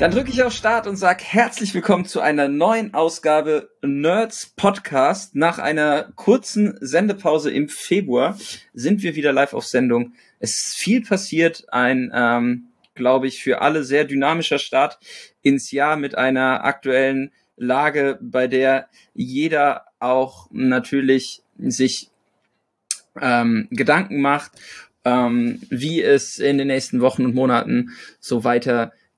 Dann drücke ich auf Start und sage herzlich willkommen zu einer neuen Ausgabe Nerds Podcast. Nach einer kurzen Sendepause im Februar sind wir wieder live auf Sendung. Es ist viel passiert, ein, ähm, glaube ich, für alle sehr dynamischer Start ins Jahr mit einer aktuellen Lage, bei der jeder auch natürlich sich ähm, Gedanken macht, ähm, wie es in den nächsten Wochen und Monaten so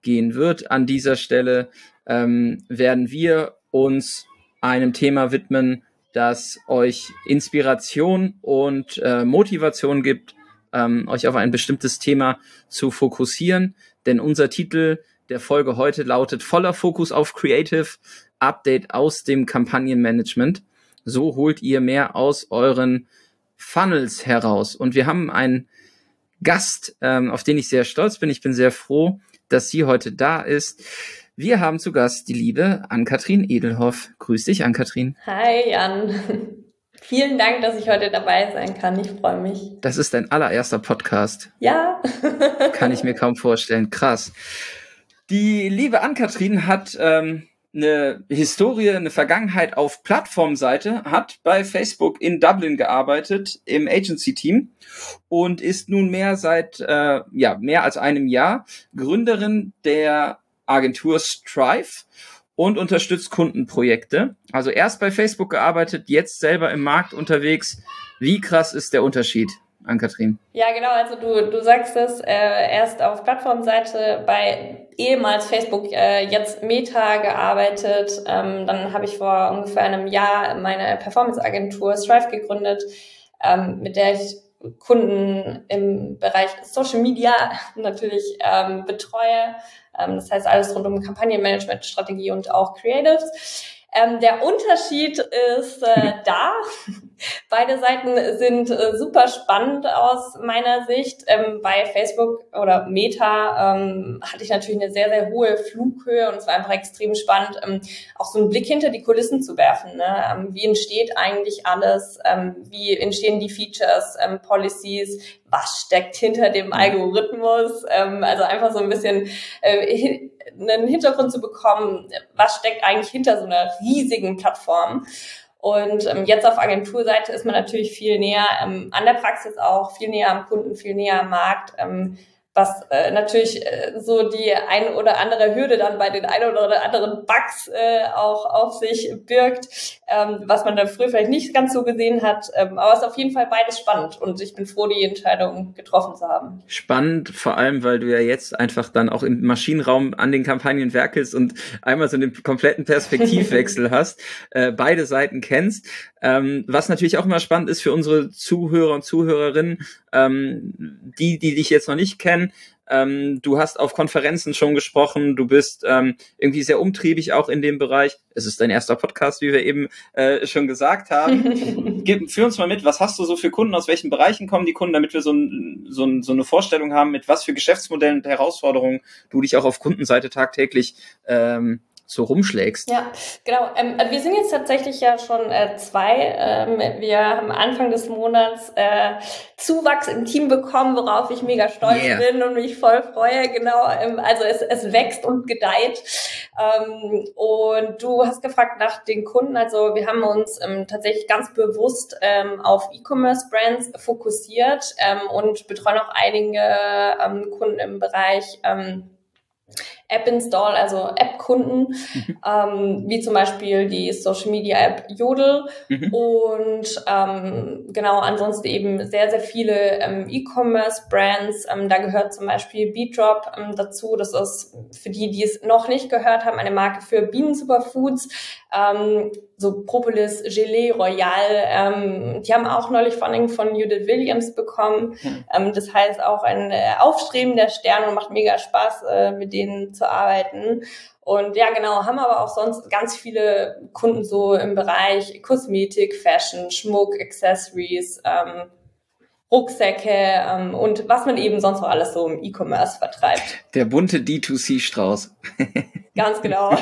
weitergehen wird. An dieser Stelle ähm, werden wir uns einem Thema widmen, das euch Inspiration und äh, Motivation gibt, ähm, euch auf ein bestimmtes Thema zu fokussieren. Denn unser Titel der Folge heute lautet voller Fokus auf Creative Update aus dem Kampagnenmanagement. So holt ihr mehr aus euren Funnels heraus. Und wir haben einen Gast, ähm, auf den ich sehr stolz bin. Ich bin sehr froh, dass sie heute da ist. Wir haben zu Gast die liebe Ann-Kathrin Edelhoff. Grüß dich, Ann-Kathrin. Hi, Jan. Vielen Dank, dass ich heute dabei sein kann. Ich freue mich. Das ist dein allererster Podcast. Ja. kann ich mir kaum vorstellen. Krass. Die liebe Ann-Kathrin hat ähm, eine Historie, eine Vergangenheit auf Plattformseite, hat bei Facebook in Dublin gearbeitet im Agency-Team und ist nunmehr seit äh, ja mehr als einem Jahr Gründerin der Agentur Strive und unterstützt Kundenprojekte. Also erst bei Facebook gearbeitet, jetzt selber im Markt unterwegs. Wie krass ist der Unterschied? An Kathrin. Ja, genau. Also du, du sagst es äh, erst auf Plattformseite bei ehemals Facebook, äh, jetzt Meta gearbeitet. Ähm, dann habe ich vor ungefähr einem Jahr meine Performance-Agentur Strive gegründet, ähm, mit der ich Kunden im Bereich Social Media natürlich ähm, betreue. Ähm, das heißt alles rund um Kampagnenmanagement, Strategie und auch Creatives. Ähm, der Unterschied ist äh, da. Beide Seiten sind äh, super spannend aus meiner Sicht. Ähm, bei Facebook oder Meta ähm, hatte ich natürlich eine sehr, sehr hohe Flughöhe und es war einfach extrem spannend, ähm, auch so einen Blick hinter die Kulissen zu werfen. Ne? Ähm, wie entsteht eigentlich alles? Ähm, wie entstehen die Features, ähm, Policies? Was steckt hinter dem Algorithmus? Ähm, also einfach so ein bisschen äh, einen Hintergrund zu bekommen, was steckt eigentlich hinter so einer riesigen Plattform. Und ähm, jetzt auf Agenturseite ist man natürlich viel näher ähm, an der Praxis auch, viel näher am Kunden, viel näher am Markt. Ähm, was äh, natürlich äh, so die ein oder andere Hürde dann bei den ein oder anderen Bugs äh, auch auf sich birgt, ähm, was man dann früher vielleicht nicht ganz so gesehen hat. Ähm, aber es ist auf jeden Fall beides spannend und ich bin froh, die Entscheidung getroffen zu haben. Spannend, vor allem, weil du ja jetzt einfach dann auch im Maschinenraum an den Kampagnen werkelst und einmal so einen kompletten Perspektivwechsel hast, äh, beide Seiten kennst. Ähm, was natürlich auch immer spannend ist für unsere Zuhörer und Zuhörerinnen, ähm, die, die dich jetzt noch nicht kennen. Ähm, du hast auf Konferenzen schon gesprochen, du bist ähm, irgendwie sehr umtriebig auch in dem Bereich. Es ist dein erster Podcast, wie wir eben äh, schon gesagt haben. Gib, führ uns mal mit, was hast du so für Kunden, aus welchen Bereichen kommen die Kunden, damit wir so, ein, so, ein, so eine Vorstellung haben, mit was für Geschäftsmodellen und Herausforderungen du dich auch auf Kundenseite tagtäglich ähm, so rumschlägst. Ja, genau. Ähm, wir sind jetzt tatsächlich ja schon äh, zwei. Ähm, wir haben Anfang des Monats äh, Zuwachs im Team bekommen, worauf ich mega stolz yeah. bin und mich voll freue. Genau. Ähm, also es, es wächst und gedeiht. Ähm, und du hast gefragt nach den Kunden. Also wir haben uns ähm, tatsächlich ganz bewusst ähm, auf E-Commerce-Brands fokussiert und betreuen auch einige Kunden im Bereich App-Install, also App-Kunden, mhm. ähm, wie zum Beispiel die Social-Media-App Jodel mhm. und ähm, genau ansonsten eben sehr, sehr viele ähm, E-Commerce-Brands. Ähm, da gehört zum Beispiel Beatrop ähm, dazu. Das ist für die, die es noch nicht gehört haben, eine Marke für Bienen-Superfoods. Ähm, so Propolis Gelee Royal. Ähm, die haben auch neulich Funding von Judith Williams bekommen. Mhm. Ähm, das heißt auch ein äh, aufstrebender Stern und macht mega Spaß, äh, mit denen zu zu arbeiten. Und ja, genau, haben aber auch sonst ganz viele Kunden so im Bereich Kosmetik, Fashion, Schmuck, Accessories, ähm, Rucksäcke ähm, und was man eben sonst noch alles so im E-Commerce vertreibt. Der bunte D2C-Strauß. Ganz genau.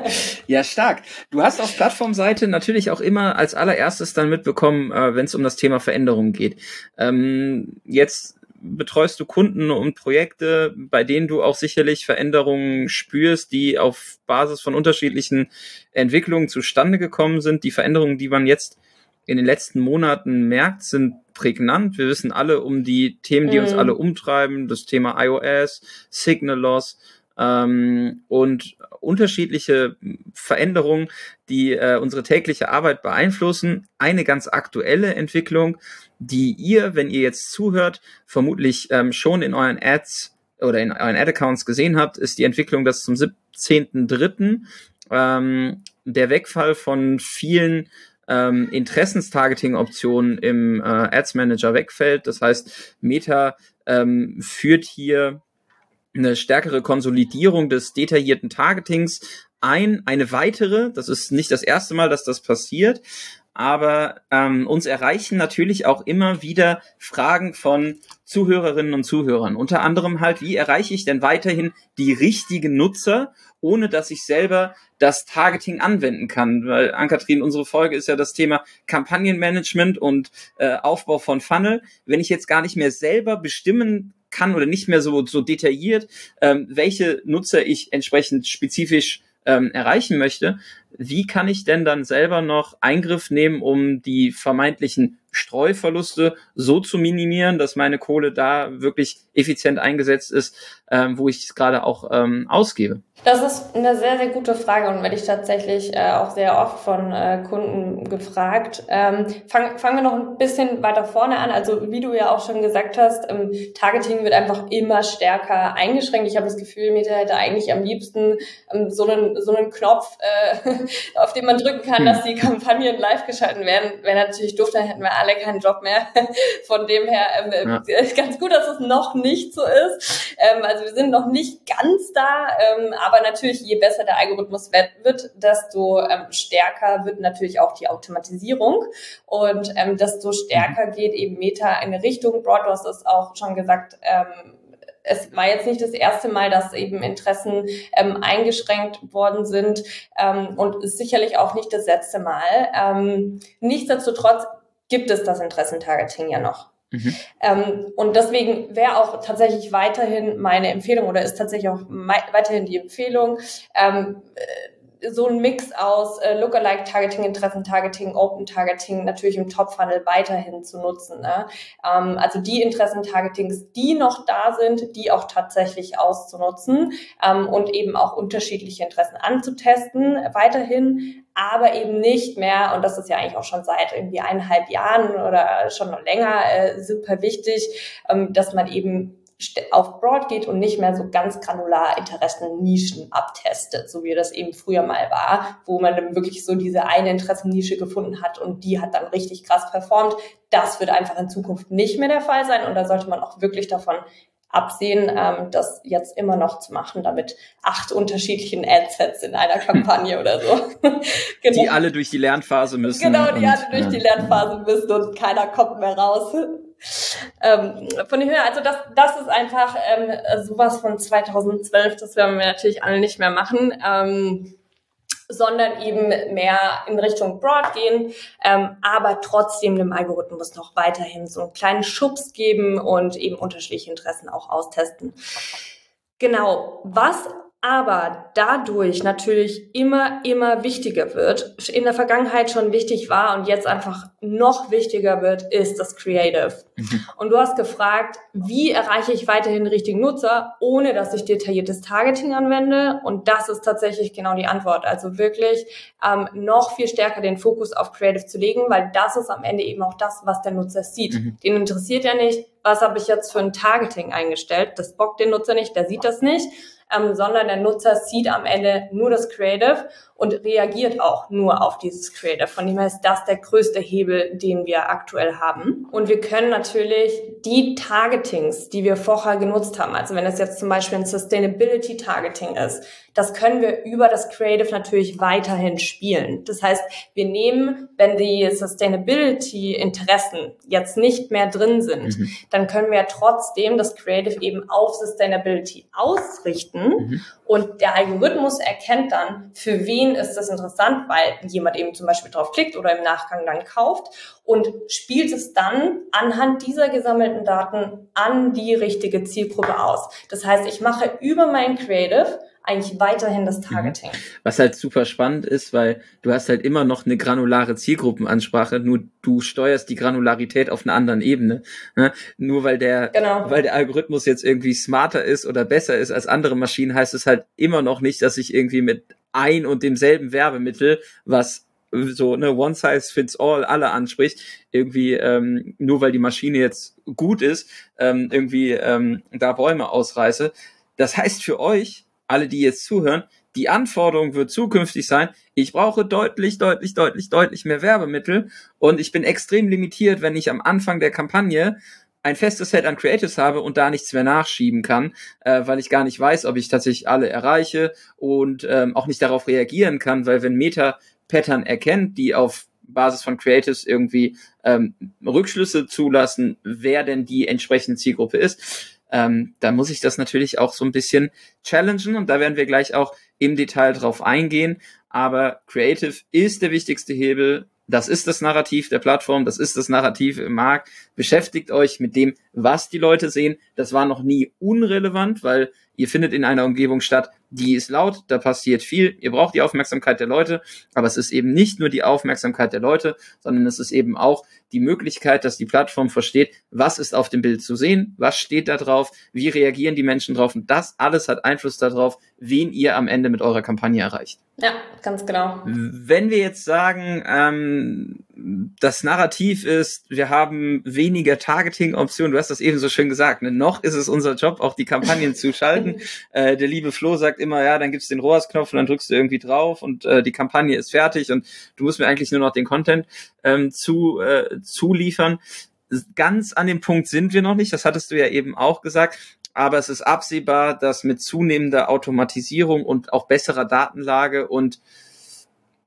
ja, stark. Du hast auf Plattformseite natürlich auch immer als allererstes dann mitbekommen, äh, wenn es um das Thema Veränderungen geht. Ähm, jetzt betreust du Kunden und Projekte, bei denen du auch sicherlich Veränderungen spürst, die auf Basis von unterschiedlichen Entwicklungen zustande gekommen sind. Die Veränderungen, die man jetzt in den letzten Monaten merkt, sind prägnant. Wir wissen alle um die Themen, die mhm. uns alle umtreiben, das Thema iOS, Signal Loss ähm, und unterschiedliche Veränderungen, die äh, unsere tägliche Arbeit beeinflussen. Eine ganz aktuelle Entwicklung, die ihr, wenn ihr jetzt zuhört, vermutlich ähm, schon in euren Ads oder in euren Ad-Accounts gesehen habt, ist die Entwicklung, dass zum 17.3. Ähm, der Wegfall von vielen ähm, Interessenstargeting-Optionen im äh, Ads Manager wegfällt. Das heißt, Meta ähm, führt hier eine stärkere Konsolidierung des detaillierten Targetings ein. Eine weitere, das ist nicht das erste Mal, dass das passiert, aber ähm, uns erreichen natürlich auch immer wieder Fragen von Zuhörerinnen und Zuhörern. Unter anderem halt, wie erreiche ich denn weiterhin die richtigen Nutzer, ohne dass ich selber das Targeting anwenden kann? Weil, Ankatrin, unsere Folge ist ja das Thema Kampagnenmanagement und äh, Aufbau von Funnel. Wenn ich jetzt gar nicht mehr selber bestimmen kann oder nicht mehr so, so detailliert, ähm, welche Nutzer ich entsprechend spezifisch ähm, erreichen möchte, wie kann ich denn dann selber noch Eingriff nehmen, um die vermeintlichen Streuverluste so zu minimieren, dass meine Kohle da wirklich effizient eingesetzt ist, ähm, wo ich es gerade auch ähm, ausgebe? Das ist eine sehr, sehr gute Frage und werde ich tatsächlich äh, auch sehr oft von äh, Kunden gefragt. Ähm, fang, fangen wir noch ein bisschen weiter vorne an. Also wie du ja auch schon gesagt hast, ähm, Targeting wird einfach immer stärker eingeschränkt. Ich habe das Gefühl, Meta hätte eigentlich am liebsten ähm, so, einen, so einen Knopf, äh, auf den man drücken kann, hm. dass die Kampagnen live geschalten werden. Wäre natürlich doof, dann hätten wir alle keinen Job mehr. Von dem her ähm, ja. ganz gut, dass es noch nicht so ist. Ähm, also wir sind noch nicht ganz da, ähm, aber natürlich, je besser der Algorithmus wird, desto ähm, stärker wird natürlich auch die Automatisierung und ähm, desto stärker mhm. geht eben Meta in Richtung Broad. Du hast es auch schon gesagt, ähm, es war jetzt nicht das erste Mal, dass eben Interessen ähm, eingeschränkt worden sind ähm, und ist sicherlich auch nicht das letzte Mal. Ähm, nichtsdestotrotz gibt es das Interessentargeting ja noch. Mhm. Ähm, und deswegen wäre auch tatsächlich weiterhin meine Empfehlung oder ist tatsächlich auch weiterhin die Empfehlung, ähm, so ein Mix aus äh, Lookalike-Targeting, Interessen-Targeting, Open-Targeting natürlich im Top-Funnel weiterhin zu nutzen. Ne? Ähm, also die Interessen-Targetings, die noch da sind, die auch tatsächlich auszunutzen ähm, und eben auch unterschiedliche Interessen anzutesten weiterhin, aber eben nicht mehr, und das ist ja eigentlich auch schon seit irgendwie eineinhalb Jahren oder schon noch länger äh, super wichtig, ähm, dass man eben auf Broad geht und nicht mehr so ganz granular Interessennischen abtestet, so wie das eben früher mal war, wo man dann wirklich so diese eine Interessennische gefunden hat und die hat dann richtig krass performt. Das wird einfach in Zukunft nicht mehr der Fall sein und da sollte man auch wirklich davon absehen, ähm, das jetzt immer noch zu machen, damit acht unterschiedlichen Adsets in einer Kampagne oder so. genau. Die alle durch die Lernphase müssen. Genau, die alle durch ja. die Lernphase müssen und keiner kommt mehr raus. Ähm, von dem her, also das, das ist einfach ähm, sowas von 2012, das werden wir natürlich alle nicht mehr machen. Ähm, sondern eben mehr in Richtung Broad gehen, ähm, aber trotzdem dem Algorithmus noch weiterhin so einen kleinen Schubs geben und eben unterschiedliche Interessen auch austesten. Genau, was aber dadurch natürlich immer, immer wichtiger wird, in der Vergangenheit schon wichtig war und jetzt einfach noch wichtiger wird, ist das Creative. Mhm. Und du hast gefragt, wie erreiche ich weiterhin richtigen Nutzer, ohne dass ich detailliertes Targeting anwende? Und das ist tatsächlich genau die Antwort. Also wirklich ähm, noch viel stärker den Fokus auf Creative zu legen, weil das ist am Ende eben auch das, was der Nutzer sieht. Mhm. Den interessiert ja nicht, was habe ich jetzt für ein Targeting eingestellt. Das bockt den Nutzer nicht, der sieht das nicht ähm, sondern der Nutzer sieht am Ende nur das Creative und reagiert auch nur auf dieses Creative. Von dem her ist das der größte Hebel, den wir aktuell haben. Und wir können natürlich die Targetings, die wir vorher genutzt haben, also wenn es jetzt zum Beispiel ein Sustainability Targeting ist, das können wir über das Creative natürlich weiterhin spielen. Das heißt, wir nehmen, wenn die Sustainability-Interessen jetzt nicht mehr drin sind, mhm. dann können wir trotzdem das Creative eben auf Sustainability ausrichten mhm. und der Algorithmus erkennt dann, für wen ist das interessant, weil jemand eben zum Beispiel drauf klickt oder im Nachgang dann kauft und spielt es dann anhand dieser gesammelten Daten an die richtige Zielgruppe aus. Das heißt, ich mache über mein Creative eigentlich weiterhin das mhm. Targeting. Was halt super spannend ist, weil du hast halt immer noch eine granulare Zielgruppenansprache, nur du steuerst die Granularität auf einer anderen Ebene. Ne? Nur weil der, genau. weil der Algorithmus jetzt irgendwie smarter ist oder besser ist als andere Maschinen, heißt es halt immer noch nicht, dass ich irgendwie mit ein und demselben Werbemittel, was so eine One Size Fits All alle anspricht, irgendwie ähm, nur weil die Maschine jetzt gut ist, ähm, irgendwie ähm, da Bäume ausreiße. Das heißt für euch, alle, die jetzt zuhören, die Anforderung wird zukünftig sein, ich brauche deutlich, deutlich, deutlich, deutlich mehr Werbemittel und ich bin extrem limitiert, wenn ich am Anfang der Kampagne ein festes Set an Creatives habe und da nichts mehr nachschieben kann, äh, weil ich gar nicht weiß, ob ich tatsächlich alle erreiche und ähm, auch nicht darauf reagieren kann, weil wenn Meta Pattern erkennt, die auf Basis von Creatives irgendwie ähm, Rückschlüsse zulassen, wer denn die entsprechende Zielgruppe ist, ähm, da muss ich das natürlich auch so ein bisschen challengen und da werden wir gleich auch im Detail drauf eingehen. Aber Creative ist der wichtigste Hebel. Das ist das Narrativ der Plattform, das ist das Narrativ im Markt. Beschäftigt euch mit dem, was die Leute sehen. Das war noch nie unrelevant, weil ihr findet in einer Umgebung statt, die ist laut, da passiert viel, ihr braucht die Aufmerksamkeit der Leute, aber es ist eben nicht nur die Aufmerksamkeit der Leute, sondern es ist eben auch die Möglichkeit, dass die Plattform versteht, was ist auf dem Bild zu sehen, was steht da drauf, wie reagieren die Menschen drauf und das alles hat Einfluss darauf, wen ihr am Ende mit eurer Kampagne erreicht. Ja, ganz genau. Wenn wir jetzt sagen, ähm, das Narrativ ist, wir haben weniger Targeting-Optionen, du hast das eben so schön gesagt, ne? noch ist es unser Job, auch die Kampagnen zu schalten. Äh, der liebe Flo sagt immer, ja, dann gibt's den ROAS-Knopf und dann drückst du irgendwie drauf und äh, die Kampagne ist fertig und du musst mir eigentlich nur noch den Content ähm, zu, äh, zuliefern. Ganz an dem Punkt sind wir noch nicht, das hattest du ja eben auch gesagt aber es ist absehbar, dass mit zunehmender Automatisierung und auch besserer Datenlage und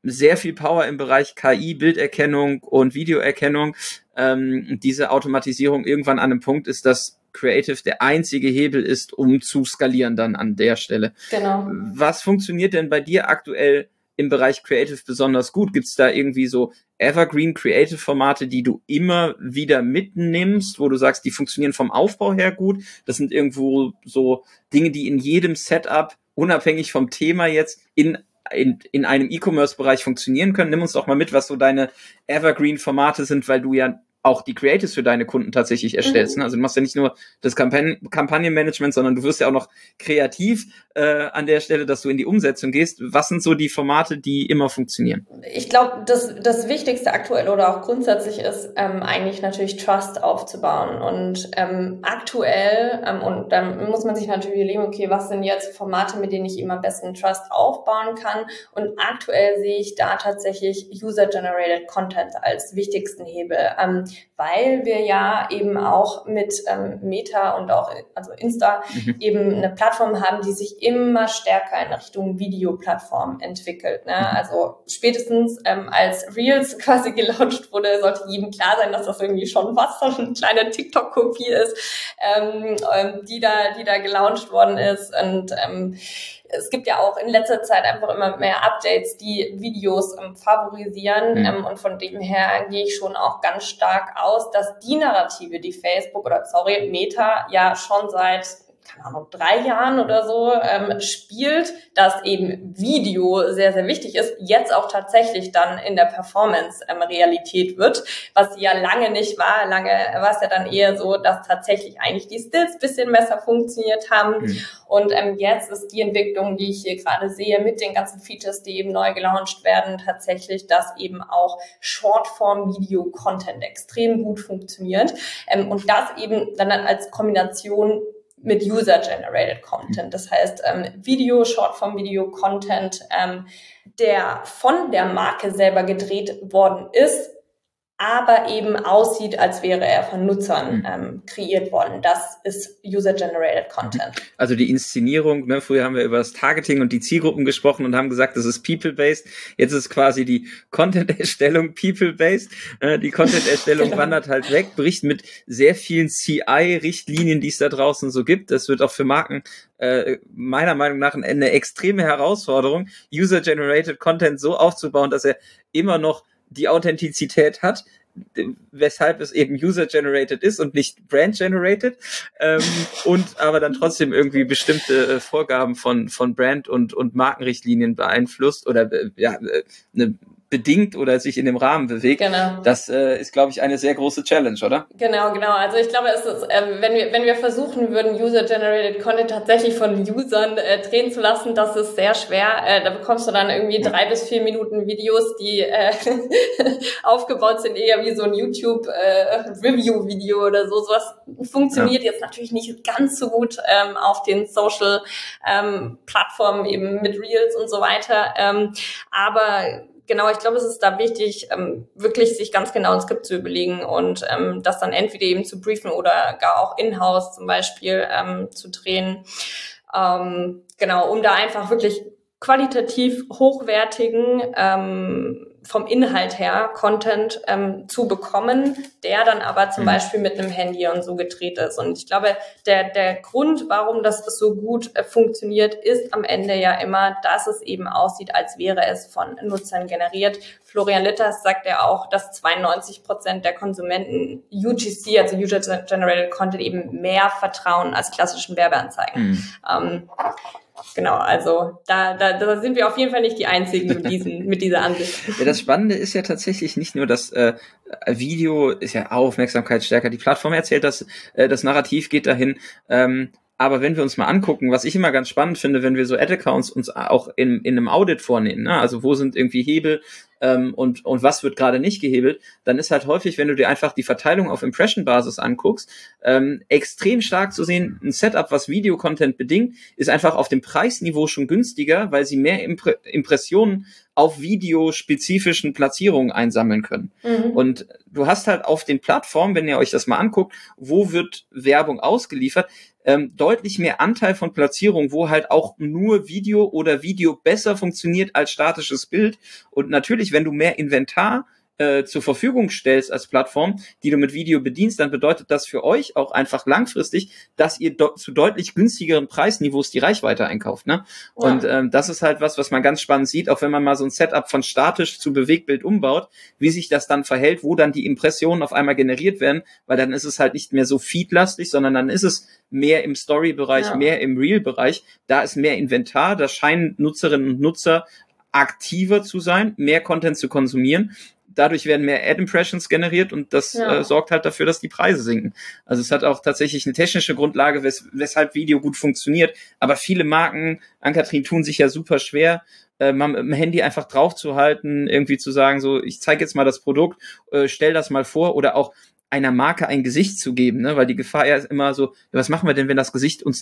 sehr viel Power im Bereich KI, Bilderkennung und Videoerkennung, ähm, diese Automatisierung irgendwann an einem Punkt ist, dass Creative der einzige Hebel ist, um zu skalieren dann an der Stelle. Genau. Was funktioniert denn bei dir aktuell im Bereich Creative besonders gut? Gibt es da irgendwie so Evergreen Creative Formate, die du immer wieder mitnimmst, wo du sagst, die funktionieren vom Aufbau her gut? Das sind irgendwo so Dinge, die in jedem Setup unabhängig vom Thema jetzt in in, in einem E-Commerce-Bereich funktionieren können. Nimm uns doch mal mit, was so deine Evergreen-Formate sind, weil du ja auch die Creatives für deine Kunden tatsächlich erstellst. Mhm. Ne? Also du machst ja nicht nur das Kampagnen Kampagnenmanagement, sondern du wirst ja auch noch kreativ äh, an der Stelle, dass du in die Umsetzung gehst. Was sind so die Formate, die immer funktionieren? Ich glaube, das, das Wichtigste aktuell oder auch grundsätzlich ist ähm, eigentlich natürlich Trust aufzubauen. Und ähm, aktuell, ähm, und dann muss man sich natürlich überlegen, okay, was sind jetzt Formate, mit denen ich immer am besten Trust aufbauen kann? Und aktuell sehe ich da tatsächlich User-Generated Content als wichtigsten Hebel. Ähm, weil wir ja eben auch mit ähm, Meta und auch also Insta mhm. eben eine Plattform haben, die sich immer stärker in Richtung Videoplattform entwickelt. Ne? Mhm. Also spätestens ähm, als Reels quasi gelauncht wurde, sollte jedem klar sein, dass das irgendwie schon was, so eine kleine TikTok-Kopie ist, ähm, ähm, die da, die da gelauncht worden ist und ähm, es gibt ja auch in letzter Zeit einfach immer mehr Updates, die Videos ähm, favorisieren. Mhm. Ähm, und von dem her gehe ich schon auch ganz stark aus, dass die Narrative, die Facebook oder sorry, Meta ja schon seit keine Ahnung, drei Jahren oder so ähm, spielt, dass eben Video sehr, sehr wichtig ist, jetzt auch tatsächlich dann in der Performance ähm, Realität wird, was ja lange nicht war. Lange war es ja dann eher so, dass tatsächlich eigentlich die Stills bisschen besser funktioniert haben. Mhm. Und ähm, jetzt ist die Entwicklung, die ich hier gerade sehe, mit den ganzen Features, die eben neu gelauncht werden, tatsächlich, dass eben auch Shortform-Video-Content extrem gut funktioniert. Ähm, und das eben dann als Kombination mit User-Generated Content. Das heißt, ähm, Video, Shortform-Video-Content, ähm, der von der Marke selber gedreht worden ist, aber eben aussieht, als wäre er von Nutzern mhm. ähm, kreiert worden. Das ist User-Generated Content. Also die Inszenierung, ne, früher haben wir über das Targeting und die Zielgruppen gesprochen und haben gesagt, das ist People-Based. Jetzt ist quasi die Content-Erstellung People-Based. Äh, die Content-Erstellung genau. wandert halt weg, bricht mit sehr vielen CI-Richtlinien, die es da draußen so gibt. Das wird auch für Marken äh, meiner Meinung nach eine extreme Herausforderung, User-Generated Content so aufzubauen, dass er immer noch die Authentizität hat, weshalb es eben user-generated ist und nicht brand-generated ähm, und aber dann trotzdem irgendwie bestimmte äh, Vorgaben von von Brand und und Markenrichtlinien beeinflusst oder äh, ja äh, eine bedingt oder sich in dem Rahmen bewegt. Genau. Das äh, ist, glaube ich, eine sehr große Challenge, oder? Genau, genau. Also ich glaube, es ist, äh, wenn wir wenn wir versuchen würden, User-generated Content tatsächlich von Usern äh, drehen zu lassen, das ist sehr schwer. Äh, da bekommst du dann irgendwie drei bis vier Minuten Videos, die äh, aufgebaut sind, eher wie so ein YouTube äh, oder so. Sowas funktioniert ja. jetzt natürlich nicht ganz so gut ähm, auf den Social ähm, Plattformen eben mit Reels und so weiter. Ähm, aber genau, ich glaube, es ist da wichtig, ähm, wirklich sich ganz genau ein Skript zu überlegen und ähm, das dann entweder eben zu briefen oder gar auch in-house zum Beispiel ähm, zu drehen. Ähm, genau, um da einfach wirklich qualitativ hochwertigen ähm, vom Inhalt her Content ähm, zu bekommen, der dann aber zum mhm. Beispiel mit einem Handy und so gedreht ist. Und ich glaube, der, der Grund, warum das so gut äh, funktioniert, ist am Ende ja immer, dass es eben aussieht, als wäre es von Nutzern generiert. Florian Litters sagt ja auch, dass 92 Prozent der Konsumenten UGC, also User Generated Content, eben mehr vertrauen als klassischen Werbeanzeigen. Mhm. Ähm, Genau, also da, da, da sind wir auf jeden Fall nicht die Einzigen mit, diesen, mit dieser Ansicht. Ja, das Spannende ist ja tatsächlich nicht nur, dass äh, Video ist ja Aufmerksamkeit stärker. Die Plattform erzählt das, äh, das Narrativ geht dahin. Ähm, aber wenn wir uns mal angucken, was ich immer ganz spannend finde, wenn wir so Ad-Accounts uns auch in, in einem Audit vornehmen, ne? also wo sind irgendwie Hebel ähm, und, und was wird gerade nicht gehebelt, dann ist halt häufig, wenn du dir einfach die Verteilung auf Impression-Basis anguckst, ähm, extrem stark zu sehen, ein Setup, was Videocontent bedingt, ist einfach auf dem Preisniveau schon günstiger, weil sie mehr Impre Impressionen auf videospezifischen Platzierungen einsammeln können. Mhm. Und du hast halt auf den Plattformen, wenn ihr euch das mal anguckt, wo wird Werbung ausgeliefert, ähm, deutlich mehr Anteil von Platzierung, wo halt auch nur Video oder Video besser funktioniert als statisches Bild. Und natürlich, wenn du mehr Inventar äh, zur Verfügung stellst als Plattform, die du mit Video bedienst, dann bedeutet das für euch auch einfach langfristig, dass ihr do zu deutlich günstigeren Preisniveaus die Reichweite einkauft. Ne? Ja. Und ähm, das ist halt was, was man ganz spannend sieht, auch wenn man mal so ein Setup von statisch zu Bewegtbild umbaut, wie sich das dann verhält, wo dann die Impressionen auf einmal generiert werden, weil dann ist es halt nicht mehr so feedlastig, sondern dann ist es mehr im Story-Bereich, ja. mehr im Real-Bereich. Da ist mehr Inventar, da scheinen Nutzerinnen und Nutzer aktiver zu sein, mehr Content zu konsumieren dadurch werden mehr Ad-Impressions generiert und das ja. äh, sorgt halt dafür, dass die Preise sinken. Also es hat auch tatsächlich eine technische Grundlage, wes weshalb Video gut funktioniert. Aber viele Marken, Ankatrin, tun sich ja super schwer, äh, mal mit dem Handy einfach drauf zu halten, irgendwie zu sagen, so, ich zeige jetzt mal das Produkt, äh, stell das mal vor oder auch einer Marke ein Gesicht zu geben, ne? weil die Gefahr ja ist immer so, was machen wir denn, wenn das Gesicht uns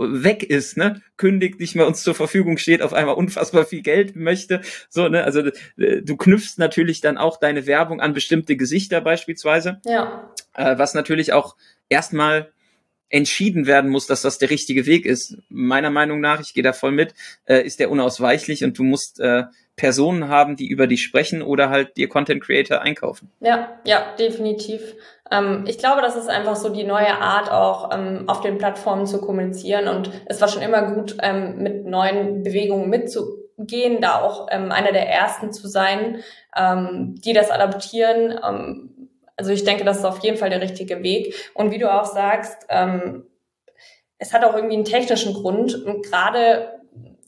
weg ist, ne, kündigt, nicht mehr uns zur Verfügung steht, auf einmal unfassbar viel Geld möchte, so, ne, also äh, du knüpfst natürlich dann auch deine Werbung an bestimmte Gesichter beispielsweise. Ja. Äh, was natürlich auch erstmal entschieden werden muss, dass das der richtige Weg ist. Meiner Meinung nach, ich gehe da voll mit, äh, ist der unausweichlich und du musst äh, Personen haben, die über dich sprechen oder halt dir Content Creator einkaufen. Ja, ja, definitiv. Ähm, ich glaube, das ist einfach so die neue Art auch ähm, auf den Plattformen zu kommunizieren und es war schon immer gut, ähm, mit neuen Bewegungen mitzugehen, da auch ähm, einer der ersten zu sein, ähm, die das adaptieren. Ähm, also ich denke, das ist auf jeden Fall der richtige Weg. Und wie du auch sagst, es hat auch irgendwie einen technischen Grund und gerade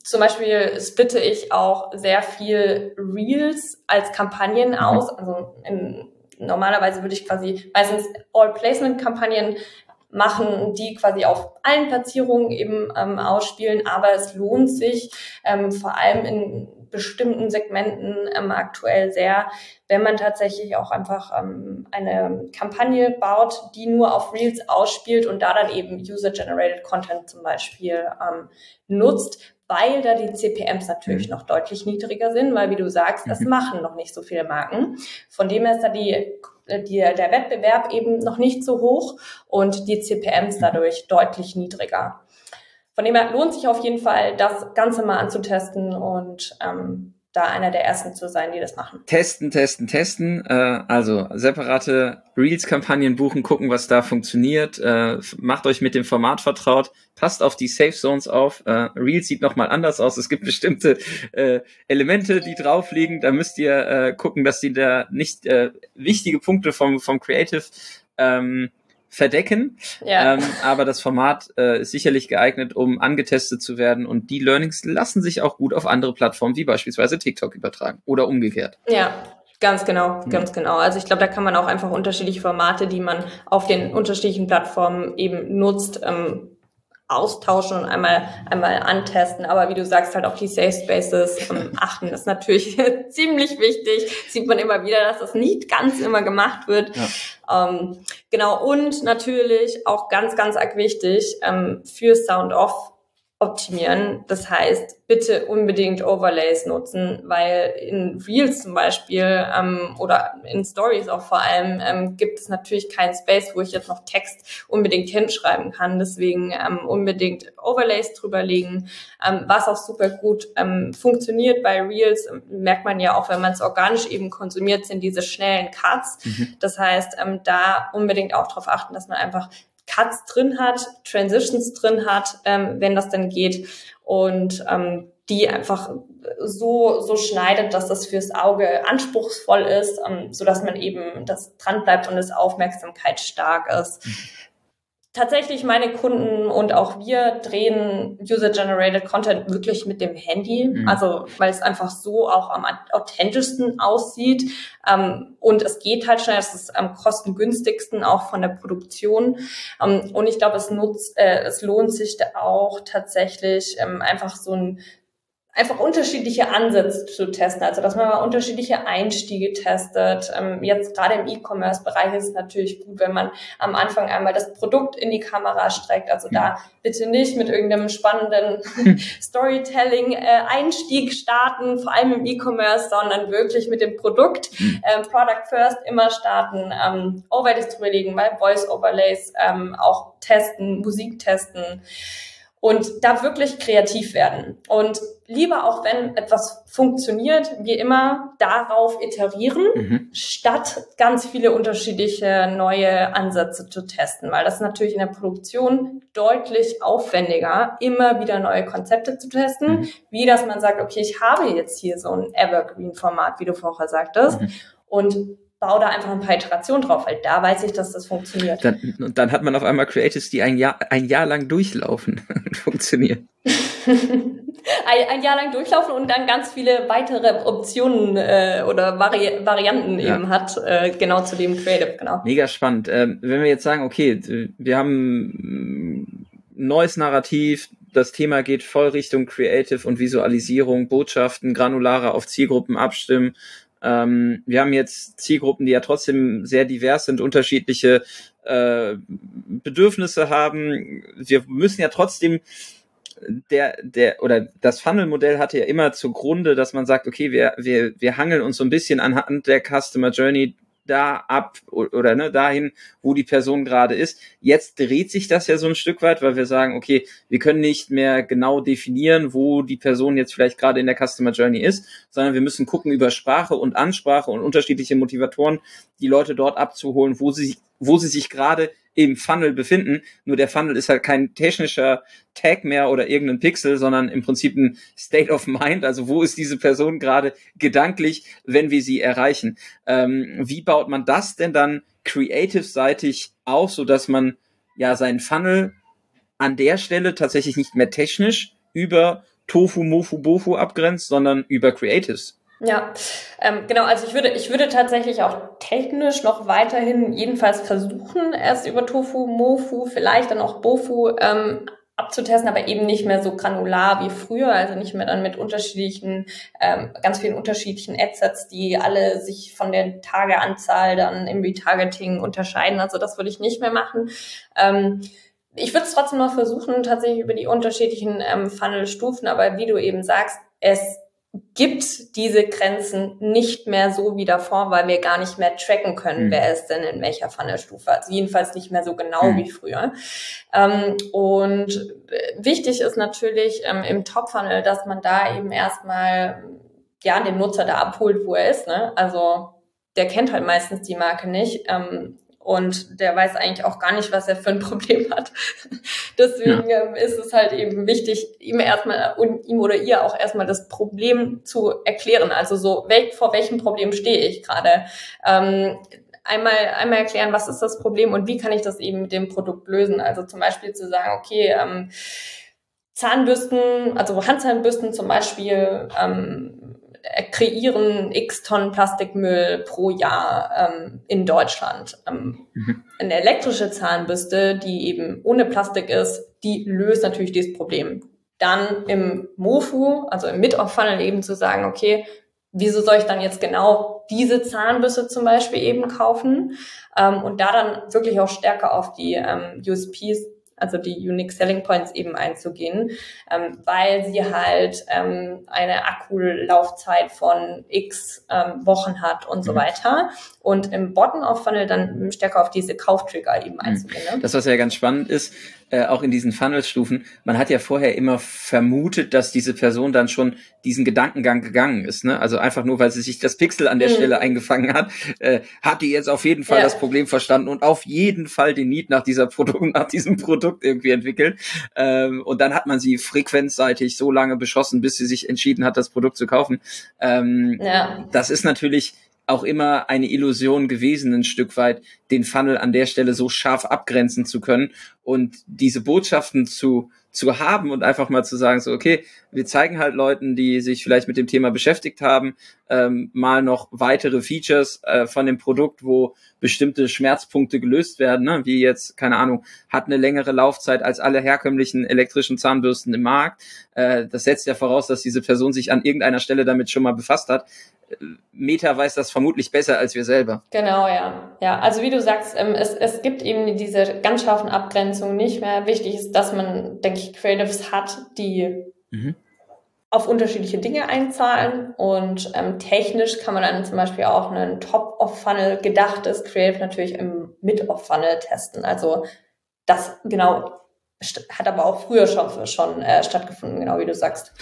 zum Beispiel splitte ich auch sehr viel Reels als Kampagnen mhm. aus. Also in, normalerweise würde ich quasi meistens All-Placement-Kampagnen machen, die quasi auf allen Platzierungen eben ähm, ausspielen. Aber es lohnt sich ähm, vor allem in bestimmten Segmenten ähm, aktuell sehr, wenn man tatsächlich auch einfach ähm, eine Kampagne baut, die nur auf Reels ausspielt und da dann eben User-Generated Content zum Beispiel ähm, nutzt, weil da die CPMs natürlich mhm. noch deutlich niedriger sind, weil wie du sagst, das mhm. machen noch nicht so viele Marken. Von dem her ist da die, die, der Wettbewerb eben noch nicht so hoch und die CPMs mhm. dadurch deutlich niedriger. Von dem her lohnt sich auf jeden Fall, das Ganze mal anzutesten und ähm, da einer der ersten zu sein, die das machen. Testen, testen, testen. Äh, also separate Reels-Kampagnen buchen, gucken, was da funktioniert. Äh, macht euch mit dem Format vertraut. Passt auf die Safe Zones auf. Äh, Reels sieht nochmal anders aus. Es gibt bestimmte äh, Elemente, die drauf liegen. Da müsst ihr äh, gucken, dass die da nicht äh, wichtige Punkte vom, vom Creative ähm, verdecken. Ja. Ähm, aber das Format äh, ist sicherlich geeignet, um angetestet zu werden und die Learnings lassen sich auch gut auf andere Plattformen wie beispielsweise TikTok übertragen oder umgekehrt. Ja. Ganz genau, ganz mhm. genau. Also ich glaube, da kann man auch einfach unterschiedliche Formate, die man auf den unterschiedlichen Plattformen eben nutzt, ähm, austauschen und einmal, einmal antesten. Aber wie du sagst, halt auch die Safe Spaces ähm, achten ist natürlich ziemlich wichtig. Sieht man immer wieder, dass das nicht ganz immer gemacht wird. Ja. Ähm, genau. Und natürlich auch ganz, ganz arg wichtig, ähm, für Sound Off optimieren. Das heißt, bitte unbedingt Overlays nutzen, weil in Reels zum Beispiel ähm, oder in Stories auch vor allem ähm, gibt es natürlich keinen Space, wo ich jetzt noch Text unbedingt hinschreiben kann. Deswegen ähm, unbedingt Overlays drüberlegen. Ähm, was auch super gut ähm, funktioniert bei Reels, ähm, merkt man ja auch, wenn man es organisch eben konsumiert, sind diese schnellen Cuts. Mhm. Das heißt, ähm, da unbedingt auch darauf achten, dass man einfach Cuts drin hat, Transitions drin hat, ähm, wenn das dann geht und ähm, die einfach so so schneidet, dass das fürs Auge anspruchsvoll ist, ähm, so dass man eben das dran bleibt und es Aufmerksamkeit stark ist. Tatsächlich meine Kunden und auch wir drehen User-Generated Content wirklich mit dem Handy, mhm. also weil es einfach so auch am authentischsten aussieht. Ähm, und es geht halt schnell, es ist am kostengünstigsten auch von der Produktion. Ähm, und ich glaube, es nutzt, äh, es lohnt sich da auch tatsächlich ähm, einfach so ein einfach unterschiedliche Ansätze zu testen, also dass man mal unterschiedliche Einstiege testet. Ähm, jetzt gerade im E-Commerce-Bereich ist es natürlich gut, wenn man am Anfang einmal das Produkt in die Kamera streckt. Also da bitte nicht mit irgendeinem spannenden Storytelling-Einstieg äh, starten, vor allem im E-Commerce, sondern wirklich mit dem Produkt. Äh, Product First immer starten, ähm, Overlays drüber legen, bei Voice-Overlays ähm, auch testen, Musik testen und da wirklich kreativ werden. Und lieber auch wenn etwas funktioniert, wir immer darauf iterieren, mhm. statt ganz viele unterschiedliche neue Ansätze zu testen, weil das natürlich in der Produktion deutlich aufwendiger, immer wieder neue Konzepte zu testen, mhm. wie dass man sagt, okay, ich habe jetzt hier so ein Evergreen-Format, wie du vorher sagtest, mhm. und baue da einfach ein paar Iterationen drauf, weil da weiß ich, dass das funktioniert. Dann, und dann hat man auf einmal Creatives, die ein Jahr, ein Jahr lang durchlaufen und funktionieren. ein, ein, Jahr lang durchlaufen und dann ganz viele weitere Optionen äh, oder Vari Varianten ja. eben hat, äh, genau zu dem Creative, genau. Mega spannend. Ähm, wenn wir jetzt sagen, okay, wir haben ein neues Narrativ, das Thema geht voll Richtung Creative und Visualisierung, Botschaften, granulare auf Zielgruppen abstimmen, ähm, wir haben jetzt Zielgruppen, die ja trotzdem sehr divers sind, unterschiedliche äh, Bedürfnisse haben. Wir müssen ja trotzdem der, der, oder das Funnel-Modell hatte ja immer zugrunde, dass man sagt, okay, wir, wir, wir hangeln uns so ein bisschen anhand der Customer Journey da ab oder ne, dahin, wo die Person gerade ist. Jetzt dreht sich das ja so ein Stück weit, weil wir sagen, okay, wir können nicht mehr genau definieren, wo die Person jetzt vielleicht gerade in der Customer Journey ist, sondern wir müssen gucken über Sprache und Ansprache und unterschiedliche Motivatoren, die Leute dort abzuholen, wo sie, wo sie sich gerade im Funnel befinden. Nur der Funnel ist halt kein technischer Tag mehr oder irgendein Pixel, sondern im Prinzip ein State of Mind. Also wo ist diese Person gerade gedanklich, wenn wir sie erreichen? Ähm, wie baut man das denn dann creative-seitig auf, so dass man ja seinen Funnel an der Stelle tatsächlich nicht mehr technisch über Tofu, Mofu, Bofu abgrenzt, sondern über Creatives? Ja, ähm, genau. Also ich würde, ich würde tatsächlich auch technisch noch weiterhin jedenfalls versuchen, erst über Tofu, Mofu, vielleicht dann auch Bofu ähm, abzutesten, aber eben nicht mehr so granular wie früher, also nicht mehr dann mit unterschiedlichen, ähm, ganz vielen unterschiedlichen Adsets, die alle sich von der Tageanzahl dann im Retargeting unterscheiden. Also das würde ich nicht mehr machen. Ähm, ich würde es trotzdem noch versuchen, tatsächlich über die unterschiedlichen ähm, Funnel-Stufen, aber wie du eben sagst, es gibt diese Grenzen nicht mehr so wie davor, weil wir gar nicht mehr tracken können, mhm. wer ist denn in welcher Funnelstufe. Also jedenfalls nicht mehr so genau mhm. wie früher. Ähm, und wichtig ist natürlich ähm, im Top-Funnel, dass man da eben erstmal ja den Nutzer da abholt, wo er ist. Ne? Also der kennt halt meistens die Marke nicht. Ähm, und der weiß eigentlich auch gar nicht, was er für ein Problem hat. Deswegen ja. ähm, ist es halt eben wichtig, ihm erstmal und ihm oder ihr auch erstmal das Problem zu erklären. Also so, wel vor welchem Problem stehe ich gerade? Ähm, einmal, einmal erklären, was ist das Problem und wie kann ich das eben mit dem Produkt lösen. Also zum Beispiel zu sagen, okay, ähm, Zahnbürsten, also Handzahnbürsten zum Beispiel, ähm, kreieren x Tonnen Plastikmüll pro Jahr ähm, in Deutschland. Ähm, mhm. Eine elektrische Zahnbürste, die eben ohne Plastik ist, die löst natürlich dieses Problem. Dann im MOFU, also im Mid-Off-Funnel eben zu sagen, okay, wieso soll ich dann jetzt genau diese Zahnbürste zum Beispiel eben kaufen? Ähm, und da dann wirklich auch stärker auf die ähm, USPs also die Unique Selling Points eben einzugehen, ähm, weil sie halt ähm, eine Akkulaufzeit von x ähm, Wochen hat und mhm. so weiter. Und im Bottom-of-Funnel dann stärker auf diese Kauftrigger eben mhm. einzugehen. Ne? Das, was ja ganz spannend ist, äh, auch in diesen Funnelstufen, man hat ja vorher immer vermutet, dass diese Person dann schon diesen Gedankengang gegangen ist. Ne? Also einfach nur, weil sie sich das Pixel an der mhm. Stelle eingefangen hat, äh, hat die jetzt auf jeden Fall ja. das Problem verstanden und auf jeden Fall den Need nach dieser Produkt, nach diesem Produkt irgendwie entwickelt. Ähm, und dann hat man sie frequenzseitig so lange beschossen, bis sie sich entschieden hat, das Produkt zu kaufen. Ähm, ja. Das ist natürlich auch immer eine Illusion gewesen, ein Stück weit, den Funnel an der Stelle so scharf abgrenzen zu können und diese Botschaften zu, zu haben und einfach mal zu sagen, so, okay, wir zeigen halt Leuten, die sich vielleicht mit dem Thema beschäftigt haben, ähm, mal noch weitere Features äh, von dem Produkt, wo bestimmte Schmerzpunkte gelöst werden, ne? wie jetzt, keine Ahnung, hat eine längere Laufzeit als alle herkömmlichen elektrischen Zahnbürsten im Markt. Äh, das setzt ja voraus, dass diese Person sich an irgendeiner Stelle damit schon mal befasst hat. Meta weiß das vermutlich besser als wir selber. Genau, ja. Ja, also wie du sagst, ähm, es, es gibt eben diese ganz scharfen Abgrenzungen nicht mehr. Wichtig ist, dass man, denke ich, Creatives hat, die mhm. auf unterschiedliche Dinge einzahlen und ähm, technisch kann man dann zum Beispiel auch einen Top-of-Funnel gedachtes Creative natürlich im Mid-of-Funnel testen. Also das genau hat aber auch früher schon, schon äh, stattgefunden, genau wie du sagst.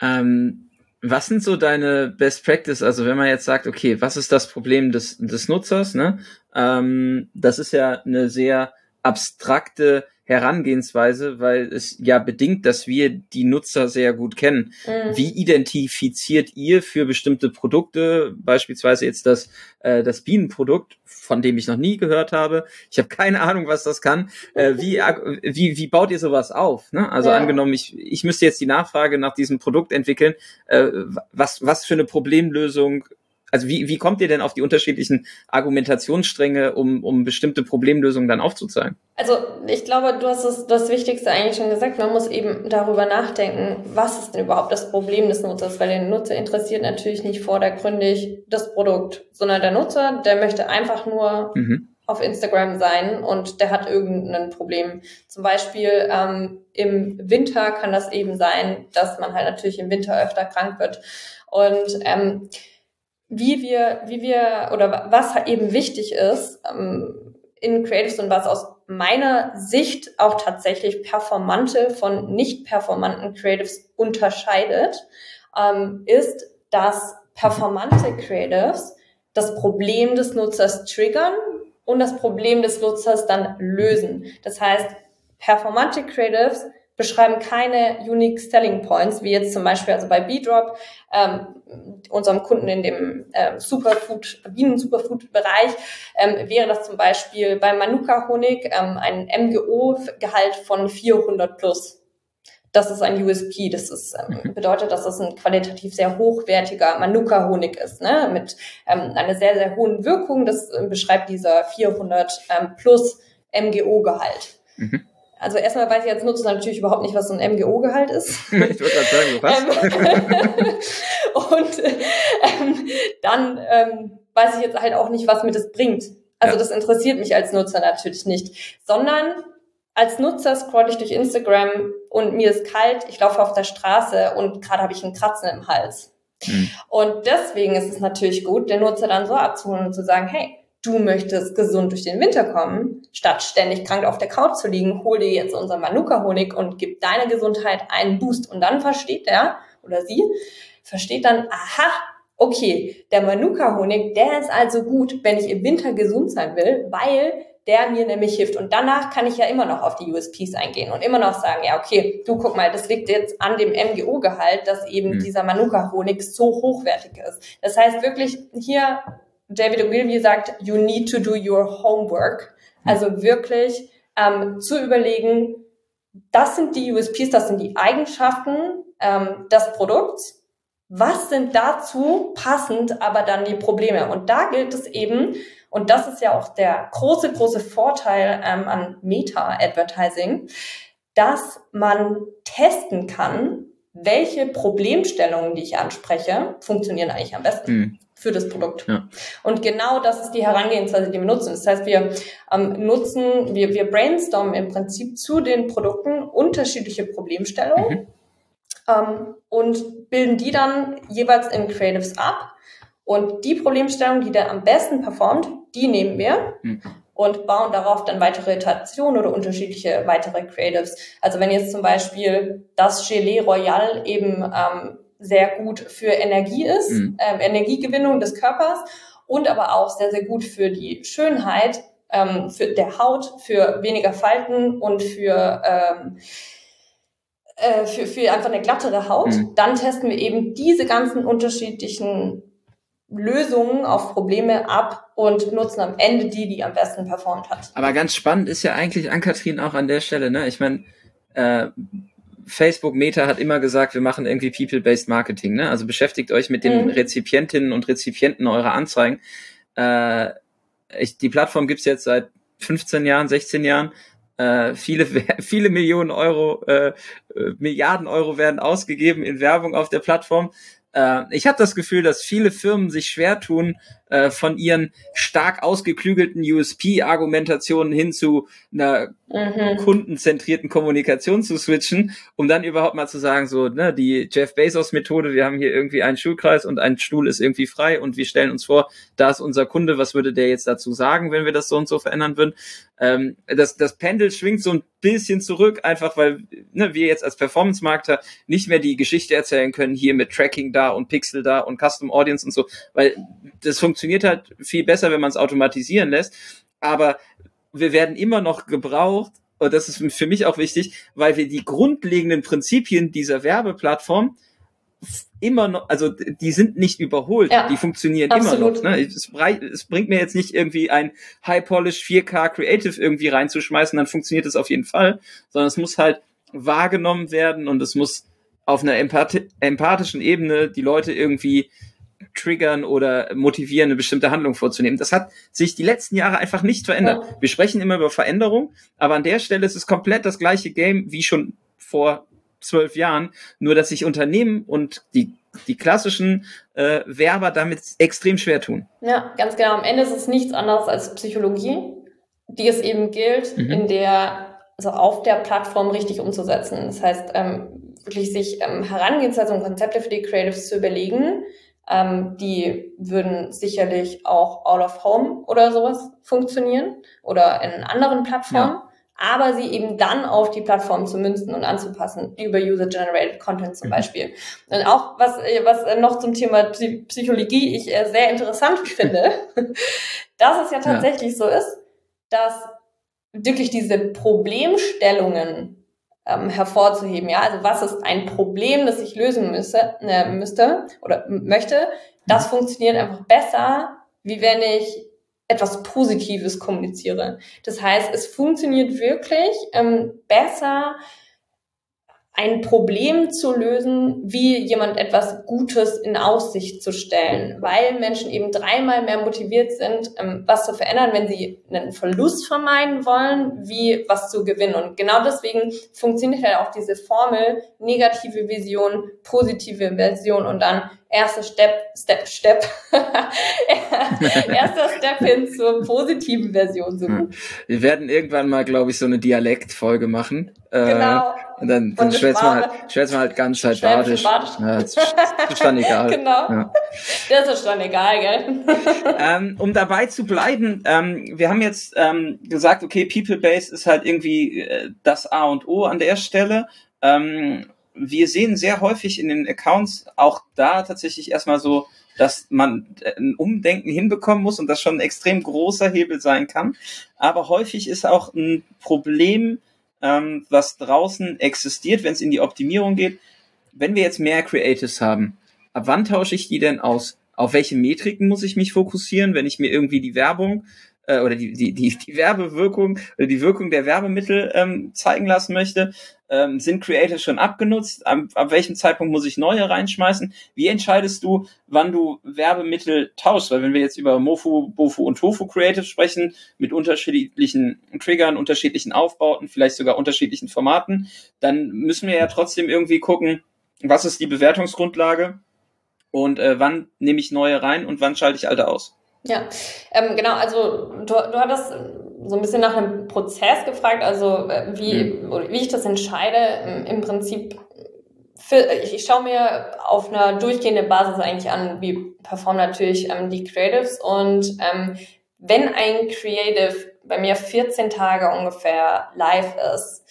Ähm, was sind so deine Best Practice? Also wenn man jetzt sagt, okay, was ist das Problem des, des Nutzers? Ne? Ähm, das ist ja eine sehr abstrakte Herangehensweise, weil es ja bedingt, dass wir die Nutzer sehr gut kennen. Mhm. Wie identifiziert ihr für bestimmte Produkte, beispielsweise jetzt das, äh, das Bienenprodukt, von dem ich noch nie gehört habe, ich habe keine Ahnung, was das kann, äh, wie, wie, wie baut ihr sowas auf? Ne? Also ja. angenommen, ich, ich müsste jetzt die Nachfrage nach diesem Produkt entwickeln, äh, was, was für eine Problemlösung also wie, wie kommt ihr denn auf die unterschiedlichen Argumentationsstränge, um, um bestimmte Problemlösungen dann aufzuzeigen? Also ich glaube, du hast es, das Wichtigste eigentlich schon gesagt. Man muss eben darüber nachdenken, was ist denn überhaupt das Problem des Nutzers, weil den Nutzer interessiert natürlich nicht vordergründig das Produkt, sondern der Nutzer, der möchte einfach nur mhm. auf Instagram sein und der hat irgendein Problem. Zum Beispiel ähm, im Winter kann das eben sein, dass man halt natürlich im Winter öfter krank wird. Und ähm, wie wir, wie wir oder was eben wichtig ist ähm, in Creatives und was aus meiner Sicht auch tatsächlich performante von nicht performanten Creatives unterscheidet, ähm, ist, dass performante Creatives das Problem des Nutzers triggern und das Problem des Nutzers dann lösen. Das heißt, performante Creatives beschreiben keine Unique Selling Points, wie jetzt zum Beispiel also bei B-Drop, ähm, unserem Kunden in dem äh, Superfood, Bienen-Superfood-Bereich, ähm, wäre das zum Beispiel bei Manuka-Honig ähm, ein MGO-Gehalt von 400 plus. Das ist ein USP. Das ist, ähm, mhm. bedeutet, dass das ein qualitativ sehr hochwertiger Manuka-Honig ist, ne? mit ähm, einer sehr, sehr hohen Wirkung. Das äh, beschreibt dieser 400 ähm, plus MGO-Gehalt. Mhm. Also erstmal weiß ich als Nutzer natürlich überhaupt nicht, was so ein MGO-Gehalt ist. ich wollte gerade sagen, was? und ähm, dann ähm, weiß ich jetzt halt auch nicht, was mir das bringt. Also ja. das interessiert mich als Nutzer natürlich nicht, sondern als Nutzer scroll ich durch Instagram und mir ist kalt, ich laufe auf der Straße und gerade habe ich einen Kratzen im Hals. Mhm. Und deswegen ist es natürlich gut, den Nutzer dann so abzuholen und zu sagen, hey, du möchtest gesund durch den Winter kommen, statt ständig krank auf der Couch zu liegen, hol dir jetzt unser Manuka-Honig und gib deiner Gesundheit einen Boost. Und dann versteht er oder sie, versteht dann, aha, okay, der Manuka-Honig, der ist also gut, wenn ich im Winter gesund sein will, weil der mir nämlich hilft. Und danach kann ich ja immer noch auf die USPs eingehen und immer noch sagen, ja, okay, du guck mal, das liegt jetzt an dem MGO-Gehalt, dass eben mhm. dieser Manuka-Honig so hochwertig ist. Das heißt wirklich hier David Ogilvy sagt, you need to do your homework. Also wirklich ähm, zu überlegen, das sind die USPs, das sind die Eigenschaften ähm, des Produkts. Was sind dazu passend, aber dann die Probleme? Und da gilt es eben, und das ist ja auch der große, große Vorteil ähm, an Meta-Advertising, dass man testen kann, welche Problemstellungen, die ich anspreche, funktionieren eigentlich am besten. Für das Produkt. Ja. Und genau das ist die Herangehensweise, die wir nutzen. Das heißt, wir ähm, nutzen, wir, wir brainstormen im Prinzip zu den Produkten unterschiedliche Problemstellungen mhm. ähm, und bilden die dann jeweils in Creatives ab. Und die Problemstellung, die da am besten performt, die nehmen wir mhm. und bauen darauf dann weitere Iterationen oder unterschiedliche weitere Creatives. Also wenn jetzt zum Beispiel das Gelee Royal eben ähm, sehr gut für Energie ist, mhm. ähm, Energiegewinnung des Körpers und aber auch sehr, sehr gut für die Schönheit ähm, für der Haut, für weniger Falten und für, ähm, äh, für, für einfach eine glattere Haut. Mhm. Dann testen wir eben diese ganzen unterschiedlichen Lösungen auf Probleme ab und nutzen am Ende die, die am besten performt hat. Aber ganz spannend ist ja eigentlich an Kathrin auch an der Stelle, ne? Ich meine, äh, Facebook Meta hat immer gesagt, wir machen irgendwie People-Based Marketing. Ne? Also beschäftigt euch mit den mhm. Rezipientinnen und Rezipienten eurer Anzeigen. Äh, ich, die Plattform gibt's jetzt seit 15 Jahren, 16 Jahren. Äh, viele, viele Millionen Euro, äh, äh, Milliarden Euro werden ausgegeben in Werbung auf der Plattform. Äh, ich habe das Gefühl, dass viele Firmen sich schwer tun, äh, von ihren stark ausgeklügelten USP-Argumentationen hin zu einer mhm. kundenzentrierten Kommunikation zu switchen, um dann überhaupt mal zu sagen, so, ne, die Jeff Bezos-Methode, wir haben hier irgendwie einen Schulkreis und ein Stuhl ist irgendwie frei und wir stellen uns vor, da ist unser Kunde, was würde der jetzt dazu sagen, wenn wir das so und so verändern würden? Ähm, das, das Pendel schwingt so ein bisschen zurück, einfach weil ne, wir jetzt als Performance-Markter nicht mehr die Geschichte erzählen können, hier mit Tracking da und Pixel da und Custom Audience und so, weil das funktioniert halt viel besser, wenn man es automatisieren lässt. Aber wir werden immer noch gebraucht, und das ist für mich auch wichtig, weil wir die grundlegenden Prinzipien dieser Werbeplattform immer noch, also die sind nicht überholt, ja, die funktionieren absolut. immer noch. Ne? Es, es, bringt mir jetzt nicht irgendwie ein High Polish 4K Creative irgendwie reinzuschmeißen, dann funktioniert es auf jeden Fall, sondern es muss halt wahrgenommen werden und es muss auf einer empath empathischen Ebene die Leute irgendwie triggern oder motivieren, eine bestimmte Handlung vorzunehmen. Das hat sich die letzten Jahre einfach nicht verändert. Ja. Wir sprechen immer über Veränderung, aber an der Stelle ist es komplett das gleiche Game wie schon vor zwölf Jahren, nur dass sich Unternehmen und die die klassischen äh, Werber damit extrem schwer tun. Ja, ganz genau. Am Ende ist es nichts anderes als Psychologie, die es eben gilt, mhm. in der also auf der Plattform richtig umzusetzen. Das heißt, ähm, wirklich sich ähm, Herangehensweise und Konzepte für die Creatives zu überlegen, ähm, die würden sicherlich auch All of Home oder sowas funktionieren oder in anderen Plattformen. Ja. Aber sie eben dann auf die Plattform zu münzen und anzupassen, über User-Generated Content zum mhm. Beispiel. Und auch was, was noch zum Thema Psychologie ich äh, sehr interessant finde, dass es ja tatsächlich ja. so ist, dass wirklich diese Problemstellungen ähm, hervorzuheben. Ja, also was ist ein Problem, das ich lösen müsse, äh, müsste oder möchte? Das funktioniert einfach besser, wie wenn ich etwas Positives kommuniziere. Das heißt, es funktioniert wirklich ähm, besser, ein Problem zu lösen, wie jemand etwas Gutes in Aussicht zu stellen, weil Menschen eben dreimal mehr motiviert sind, ähm, was zu verändern, wenn sie einen Verlust vermeiden wollen, wie was zu gewinnen. Und genau deswegen funktioniert halt auch diese Formel negative Vision, positive Version und dann erster Step, Step, Step, erster Step hin zur positiven Version. So. Wir werden irgendwann mal, glaube ich, so eine Dialektfolge machen. Äh, genau. Und dann, dann schwätzt man, halt, schwätzt man halt ganz halt badisch. Ja, ist, ist dann egal. genau. Ja. Das ist dann egal, gell? ähm, um dabei zu bleiben, ähm, wir haben jetzt ähm, gesagt, okay, People Base ist halt irgendwie äh, das A und O an der Stelle. Ähm, wir sehen sehr häufig in den Accounts auch da tatsächlich erstmal so, dass man ein Umdenken hinbekommen muss und das schon ein extrem großer Hebel sein kann. Aber häufig ist auch ein Problem, ähm, was draußen existiert, wenn es in die Optimierung geht. Wenn wir jetzt mehr Creatives haben, ab wann tausche ich die denn aus? Auf welche Metriken muss ich mich fokussieren, wenn ich mir irgendwie die Werbung äh, oder die, die, die, die Werbewirkung oder die Wirkung der Werbemittel ähm, zeigen lassen möchte? Ähm, sind Creators schon abgenutzt? Ab, ab welchem Zeitpunkt muss ich neue reinschmeißen? Wie entscheidest du, wann du Werbemittel tauschst? Weil wenn wir jetzt über Mofu, Bofu und Tofu Creatives sprechen, mit unterschiedlichen Triggern, unterschiedlichen Aufbauten, vielleicht sogar unterschiedlichen Formaten, dann müssen wir ja trotzdem irgendwie gucken, was ist die Bewertungsgrundlage und äh, wann nehme ich neue rein und wann schalte ich alte aus? Ja, ähm, genau, also du, du hattest so ein bisschen nach einem Prozess gefragt, also äh, wie, mhm. wie ich das entscheide. Ähm, Im Prinzip, für, ich, schaue mir auf einer durchgehenden Basis eigentlich an, wie performen natürlich ähm, die Creatives und ähm, wenn ein Creative bei mir 14 Tage ungefähr live ist,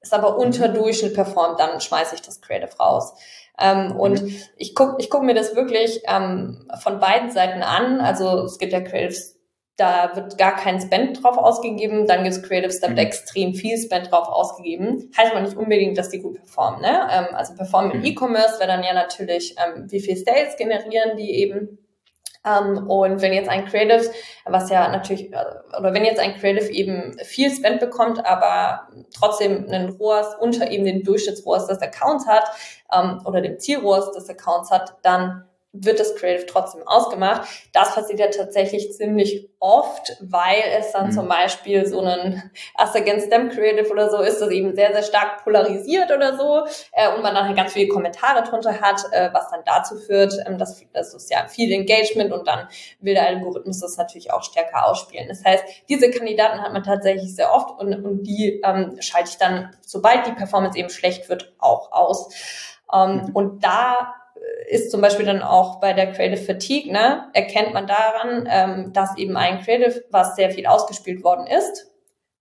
ist aber mhm. unter Durchschnitt performt, dann schmeiße ich das Creative raus. Ähm, mhm. Und ich gucke ich guck mir das wirklich ähm, von beiden Seiten an. Also es gibt ja Creatives, da wird gar kein Spend drauf ausgegeben. Dann gibt es Creatives, da wird mhm. extrem viel Spend drauf ausgegeben. Heißt aber nicht unbedingt, dass die gut performen. Ne? Ähm, also performen im mhm. E-Commerce wäre dann ja natürlich, ähm, wie viel Sales generieren die eben. Ähm, und wenn jetzt ein Creative, was ja natürlich, äh, oder wenn jetzt ein Creative eben viel Spend bekommt, aber trotzdem einen ROAS unter eben den Durchschnittsrohrs des Accounts hat, ähm, oder dem Zielrohrs des Accounts hat, dann wird das Creative trotzdem ausgemacht. Das passiert ja tatsächlich ziemlich oft, weil es dann mhm. zum Beispiel so ein Us Against Them Creative oder so ist, das eben sehr, sehr stark polarisiert oder so äh, und man dann halt ganz viele Kommentare drunter hat, äh, was dann dazu führt, ähm, dass das ist ja viel Engagement und dann will der Algorithmus das natürlich auch stärker ausspielen. Das heißt, diese Kandidaten hat man tatsächlich sehr oft und, und die ähm, schalte ich dann, sobald die Performance eben schlecht wird, auch aus. Ähm, mhm. Und da ist zum Beispiel dann auch bei der Creative Fatigue, ne, erkennt man daran, ähm, dass eben ein Creative, was sehr viel ausgespielt worden ist,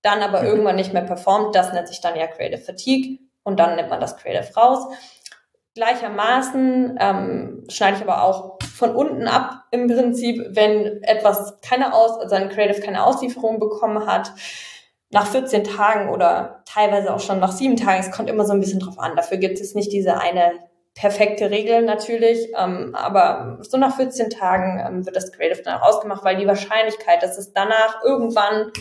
dann aber mhm. irgendwann nicht mehr performt, das nennt sich dann ja Creative Fatigue und dann nimmt man das Creative raus. Gleichermaßen ähm, schneide ich aber auch von unten ab im Prinzip, wenn etwas keine Aus, also ein Creative keine Auslieferung bekommen hat, nach 14 Tagen oder teilweise auch schon nach sieben Tagen, es kommt immer so ein bisschen drauf an. Dafür gibt es nicht diese eine perfekte Regeln natürlich, ähm, aber so nach 14 Tagen ähm, wird das Creative dann ausgemacht, weil die Wahrscheinlichkeit, dass es danach irgendwann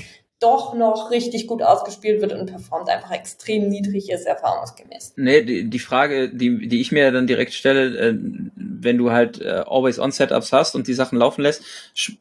doch noch richtig gut ausgespielt wird und performt, einfach extrem niedrig ist, erfahrungsgemäß. Nee, die, die Frage, die, die ich mir dann direkt stelle, äh, wenn du halt äh, Always-On-Setups hast und die Sachen laufen lässt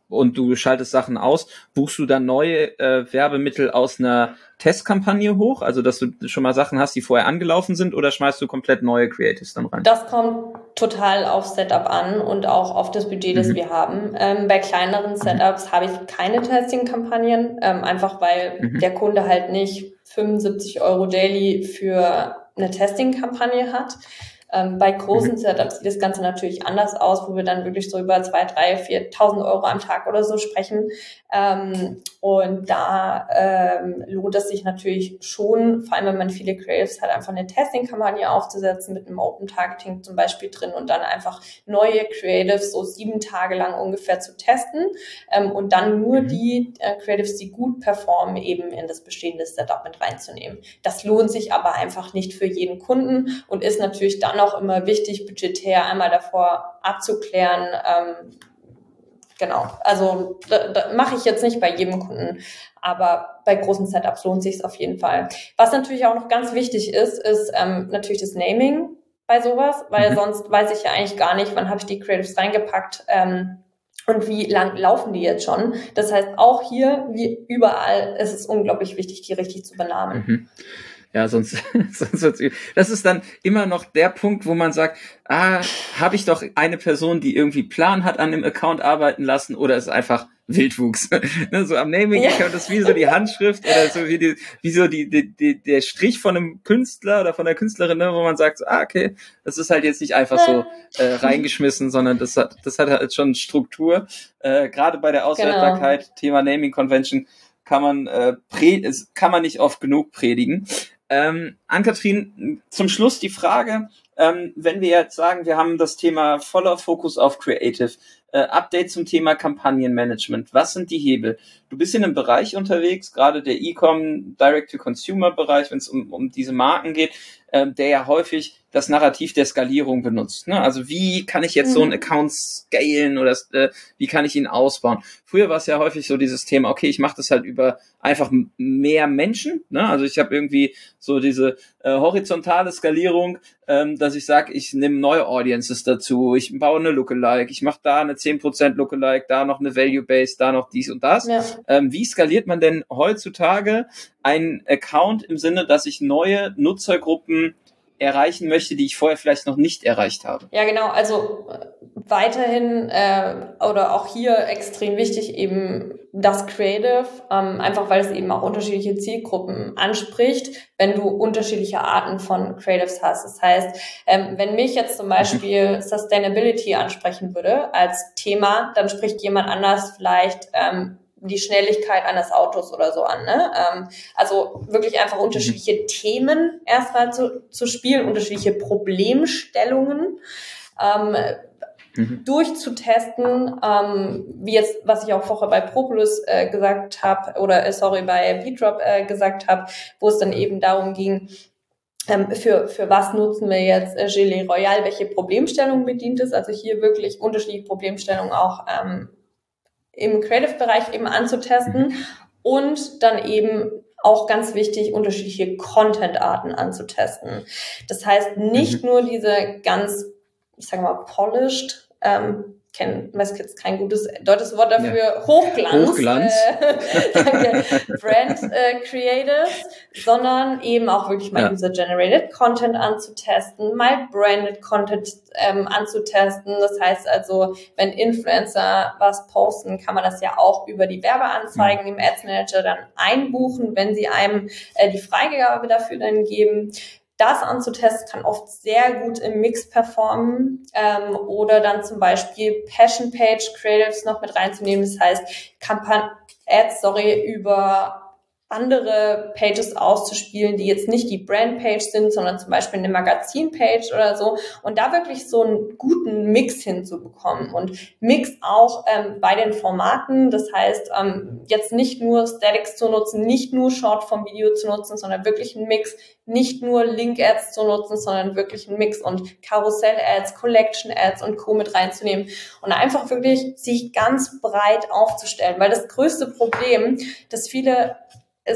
und du schaltest Sachen aus, buchst du dann neue äh, Werbemittel aus einer Testkampagne hoch, also dass du schon mal Sachen hast, die vorher angelaufen sind, oder schmeißt du komplett neue Creatives dann rein? Das kommt total auf Setup an und auch auf das Budget, das mhm. wir haben. Ähm, bei kleineren Setups mhm. habe ich keine Testing-Kampagnen, ähm, einfach weil mhm. der Kunde halt nicht 75 Euro daily für eine Testing-Kampagne hat. Ähm, bei großen mhm. Setups sieht das Ganze natürlich anders aus, wo wir dann wirklich so über zwei, drei, 4.000 Euro am Tag oder so sprechen. Ähm, und da ähm, lohnt es sich natürlich schon, vor allem wenn man viele Creatives hat, einfach eine Testing-Kampagne aufzusetzen mit einem Open Targeting zum Beispiel drin und dann einfach neue Creatives so sieben Tage lang ungefähr zu testen ähm, und dann nur mhm. die äh, Creatives, die gut performen, eben in das bestehende Setup mit reinzunehmen. Das lohnt sich aber einfach nicht für jeden Kunden und ist natürlich dann auch immer wichtig, budgetär einmal davor abzuklären, ähm, genau. Also mache ich jetzt nicht bei jedem Kunden, aber bei großen Setups lohnt sich es auf jeden Fall. Was natürlich auch noch ganz wichtig ist, ist ähm, natürlich das Naming bei sowas, weil mhm. sonst weiß ich ja eigentlich gar nicht, wann habe ich die Creatives reingepackt. Ähm, und wie lang laufen die jetzt schon? Das heißt, auch hier, wie überall, ist es unglaublich wichtig, die richtig zu benamen. Mhm. Ja, sonst, sonst wird's, das ist dann immer noch der Punkt, wo man sagt, ah, habe ich doch eine Person, die irgendwie Plan hat an dem Account arbeiten lassen oder ist einfach Wildwuchs. ne, so am Naming-Account ja. ist wie so die Handschrift oder so wie, die, wie so die, die, die, der Strich von einem Künstler oder von der Künstlerin, ne, wo man sagt, so, ah, okay, das ist halt jetzt nicht einfach so äh, reingeschmissen, sondern das hat, das hat halt schon Struktur. Äh, Gerade bei der Auswertbarkeit, genau. Thema Naming Convention, kann man, äh, pre kann man nicht oft genug predigen. Ähm, Ann-Kathrin, zum Schluss die Frage, ähm, wenn wir jetzt sagen, wir haben das Thema voller Fokus auf Creative, äh, Update zum Thema Kampagnenmanagement. Was sind die Hebel? Du bist in einem Bereich unterwegs, gerade der E-Com, Direct-to-Consumer-Bereich, wenn es um, um diese Marken geht, äh, der ja häufig das Narrativ der Skalierung benutzt. Ne? Also wie kann ich jetzt mhm. so einen mhm. Account scalen oder äh, wie kann ich ihn ausbauen? Früher war es ja häufig so dieses Thema, okay, ich mache das halt über einfach mehr Menschen. Ne? Also ich habe irgendwie so diese äh, horizontale Skalierung, ähm, dass ich sage, ich nehme neue Audiences dazu, ich baue eine Lookalike, ich mache da eine 10% Lookalike, da noch eine Value Base, da noch dies und das. Ja. Ähm, wie skaliert man denn heutzutage einen Account im Sinne, dass ich neue Nutzergruppen erreichen möchte, die ich vorher vielleicht noch nicht erreicht habe. Ja, genau. Also äh, weiterhin äh, oder auch hier extrem wichtig eben das Creative, ähm, einfach weil es eben auch unterschiedliche Zielgruppen anspricht, wenn du unterschiedliche Arten von Creatives hast. Das heißt, ähm, wenn mich jetzt zum Beispiel Sustainability ansprechen würde als Thema, dann spricht jemand anders vielleicht ähm, die Schnelligkeit eines Autos oder so an. Ne? Ähm, also wirklich einfach unterschiedliche mhm. Themen erstmal zu, zu spielen, unterschiedliche Problemstellungen. Ähm, mhm. durchzutesten, ähm, wie jetzt, was ich auch vorher bei Propolis äh, gesagt habe, oder äh, sorry, bei Beatrop äh, gesagt habe, wo es dann eben darum ging, ähm, für, für was nutzen wir jetzt äh, Gelee Royal, welche Problemstellungen bedient es, also hier wirklich unterschiedliche Problemstellungen auch ähm, im Creative-Bereich eben anzutesten mhm. und dann eben auch ganz wichtig, unterschiedliche Content-Arten anzutesten. Das heißt, nicht mhm. nur diese ganz, ich sage mal, polished ähm, kenne, jetzt kein gutes deutsches Wort dafür, ja. Hochglanz, Hochglanz. Äh, Brand äh, Creatives, sondern eben auch wirklich mal ja. User-Generated Content anzutesten, mal Branded Content ähm, anzutesten. Das heißt also, wenn Influencer was posten, kann man das ja auch über die Werbeanzeigen mhm. im Ads Manager dann einbuchen, wenn sie einem äh, die Freigabe dafür dann geben das anzutesten kann oft sehr gut im Mix performen ähm, oder dann zum Beispiel Passion Page Creatives noch mit reinzunehmen. Das heißt, Kampagnen Ads, sorry, über andere Pages auszuspielen, die jetzt nicht die Brand-Page sind, sondern zum Beispiel eine Magazin-Page oder so. Und da wirklich so einen guten Mix hinzubekommen. Und Mix auch ähm, bei den Formaten. Das heißt, ähm, jetzt nicht nur Statics zu nutzen, nicht nur Short vom Video zu nutzen, sondern wirklich einen Mix. Nicht nur Link-Ads zu nutzen, sondern wirklich einen Mix und Karussell-Ads, Collection-Ads und Co. mit reinzunehmen. Und einfach wirklich sich ganz breit aufzustellen. Weil das größte Problem, dass viele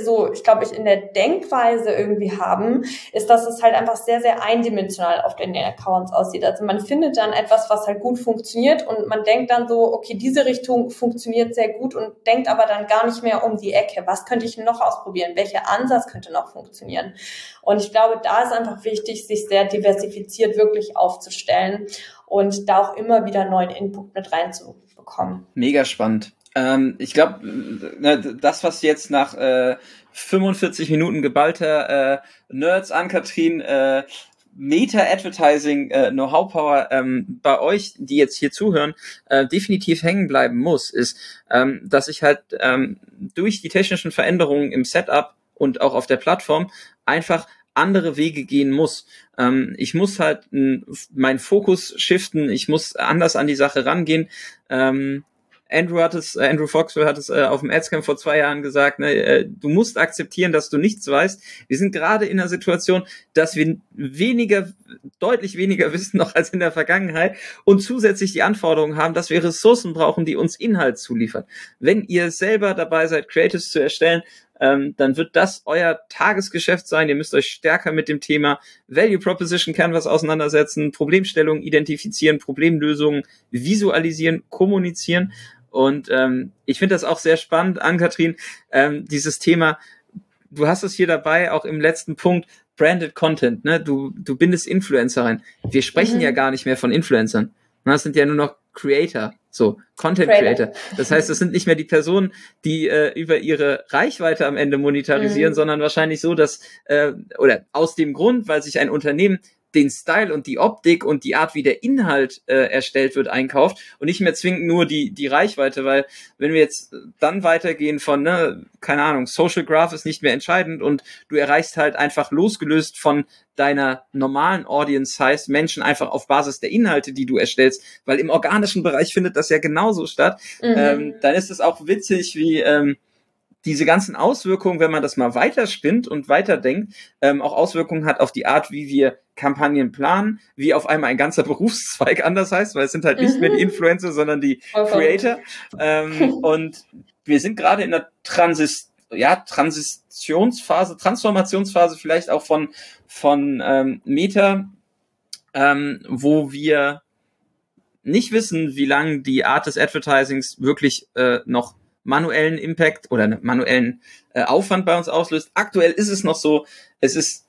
so, ich glaube, ich in der Denkweise irgendwie haben, ist, dass es halt einfach sehr, sehr eindimensional auf den Accounts aussieht. Also man findet dann etwas, was halt gut funktioniert und man denkt dann so, okay, diese Richtung funktioniert sehr gut und denkt aber dann gar nicht mehr um die Ecke. Was könnte ich noch ausprobieren? Welcher Ansatz könnte noch funktionieren? Und ich glaube, da ist einfach wichtig, sich sehr diversifiziert wirklich aufzustellen und da auch immer wieder neuen Input mit reinzubekommen. Mega spannend. Ähm, ich glaube, ne, das, was jetzt nach äh, 45 Minuten geballter äh, Nerds an Katrin äh, Meta-Advertising äh, Know-how Power ähm, bei euch, die jetzt hier zuhören, äh, definitiv hängen bleiben muss, ist, ähm, dass ich halt ähm, durch die technischen Veränderungen im Setup und auch auf der Plattform einfach andere Wege gehen muss. Ähm, ich muss halt meinen Fokus shiften, ich muss anders an die Sache rangehen. Ähm, Andrew hat es, äh, Andrew Foxwell hat es äh, auf dem Adscamp vor zwei Jahren gesagt, ne, äh, du musst akzeptieren, dass du nichts weißt. Wir sind gerade in einer Situation, dass wir weniger, deutlich weniger wissen noch als in der Vergangenheit und zusätzlich die Anforderungen haben, dass wir Ressourcen brauchen, die uns Inhalt zuliefern. Wenn ihr selber dabei seid, Creatives zu erstellen, ähm, dann wird das euer Tagesgeschäft sein. Ihr müsst euch stärker mit dem Thema Value Proposition Canvas auseinandersetzen, Problemstellungen identifizieren, Problemlösungen visualisieren, kommunizieren. Und ähm, ich finde das auch sehr spannend, Ann-Kathrin, ähm, dieses Thema, du hast es hier dabei, auch im letzten Punkt, Branded Content, ne? Du, du bindest Influencer rein. Wir sprechen mhm. ja gar nicht mehr von Influencern. Das sind ja nur noch Creator, so Content Creator. Das heißt, es sind nicht mehr die Personen, die äh, über ihre Reichweite am Ende monetarisieren, mhm. sondern wahrscheinlich so, dass äh, oder aus dem Grund, weil sich ein Unternehmen den Style und die Optik und die Art, wie der Inhalt äh, erstellt wird, einkauft und nicht mehr zwingend nur die, die Reichweite, weil wenn wir jetzt dann weitergehen von, ne, keine Ahnung, Social Graph ist nicht mehr entscheidend und du erreichst halt einfach losgelöst von deiner normalen Audience heißt Menschen einfach auf Basis der Inhalte, die du erstellst, weil im organischen Bereich findet das ja genauso statt, mhm. ähm, dann ist es auch witzig, wie ähm, diese ganzen Auswirkungen, wenn man das mal weiterspinnt und weiterdenkt, ähm, auch Auswirkungen hat auf die Art, wie wir Kampagnen planen, wie auf einmal ein ganzer Berufszweig anders heißt, weil es sind halt nicht mhm. mehr die Influencer, sondern die Creator. Ähm, und wir sind gerade in der Transis ja, Transitionsphase, Transformationsphase vielleicht auch von, von ähm, Meta, ähm, wo wir nicht wissen, wie lange die Art des Advertisings wirklich äh, noch manuellen Impact oder manuellen äh, Aufwand bei uns auslöst. Aktuell ist es noch so, es ist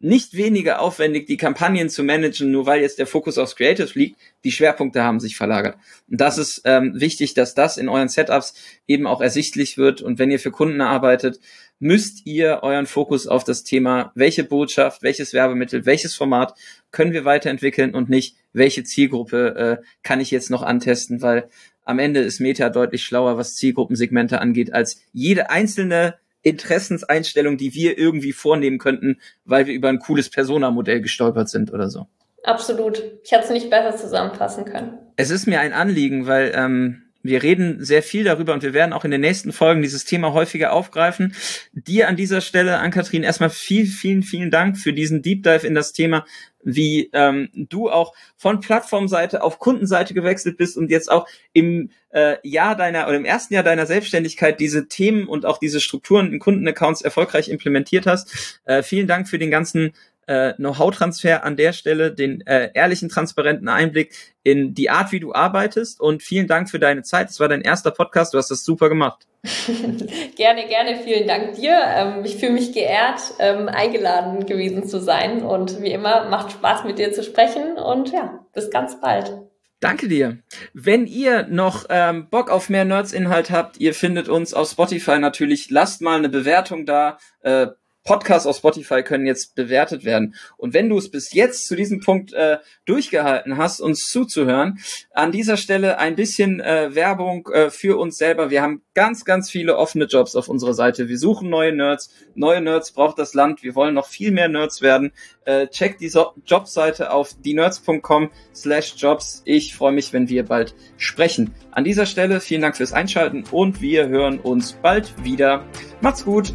nicht weniger aufwendig, die Kampagnen zu managen, nur weil jetzt der Fokus aufs Creative liegt. Die Schwerpunkte haben sich verlagert. Und das ist ähm, wichtig, dass das in euren Setups eben auch ersichtlich wird. Und wenn ihr für Kunden arbeitet, müsst ihr euren Fokus auf das Thema, welche Botschaft, welches Werbemittel, welches Format können wir weiterentwickeln und nicht, welche Zielgruppe äh, kann ich jetzt noch antesten, weil am Ende ist Meta deutlich schlauer, was Zielgruppensegmente angeht, als jede einzelne Interessenseinstellung, die wir irgendwie vornehmen könnten, weil wir über ein cooles Persona-Modell gestolpert sind oder so. Absolut. Ich hätte es nicht besser zusammenfassen können. Es ist mir ein Anliegen, weil ähm, wir reden sehr viel darüber und wir werden auch in den nächsten Folgen dieses Thema häufiger aufgreifen. Dir an dieser Stelle, Ann-Kathrin, erstmal viel, vielen, vielen Dank für diesen Deep Dive in das Thema, wie ähm, du auch von Plattformseite auf Kundenseite gewechselt bist und jetzt auch im äh, Jahr deiner oder im ersten Jahr deiner Selbstständigkeit diese Themen und auch diese Strukturen in Kundenaccounts erfolgreich implementiert hast. Äh, vielen Dank für den ganzen äh, Know-how-Transfer an der Stelle, den äh, ehrlichen, transparenten Einblick in die Art, wie du arbeitest und vielen Dank für deine Zeit. Es war dein erster Podcast, du hast das super gemacht. gerne, gerne, vielen Dank dir. Ähm, ich fühle mich geehrt, ähm, eingeladen gewesen zu sein und wie immer macht Spaß mit dir zu sprechen und ja, bis ganz bald. Danke dir. Wenn ihr noch ähm, Bock auf mehr Nerds-Inhalt habt, ihr findet uns auf Spotify natürlich. Lasst mal eine Bewertung da. Äh, Podcasts auf Spotify können jetzt bewertet werden. Und wenn du es bis jetzt zu diesem Punkt äh, durchgehalten hast, uns zuzuhören, an dieser Stelle ein bisschen äh, Werbung äh, für uns selber. Wir haben ganz, ganz viele offene Jobs auf unserer Seite. Wir suchen neue Nerds. Neue Nerds braucht das Land. Wir wollen noch viel mehr Nerds werden. Äh, check die so Jobseite auf dienerds.com slash jobs. Ich freue mich, wenn wir bald sprechen. An dieser Stelle vielen Dank fürs Einschalten und wir hören uns bald wieder. Macht's gut.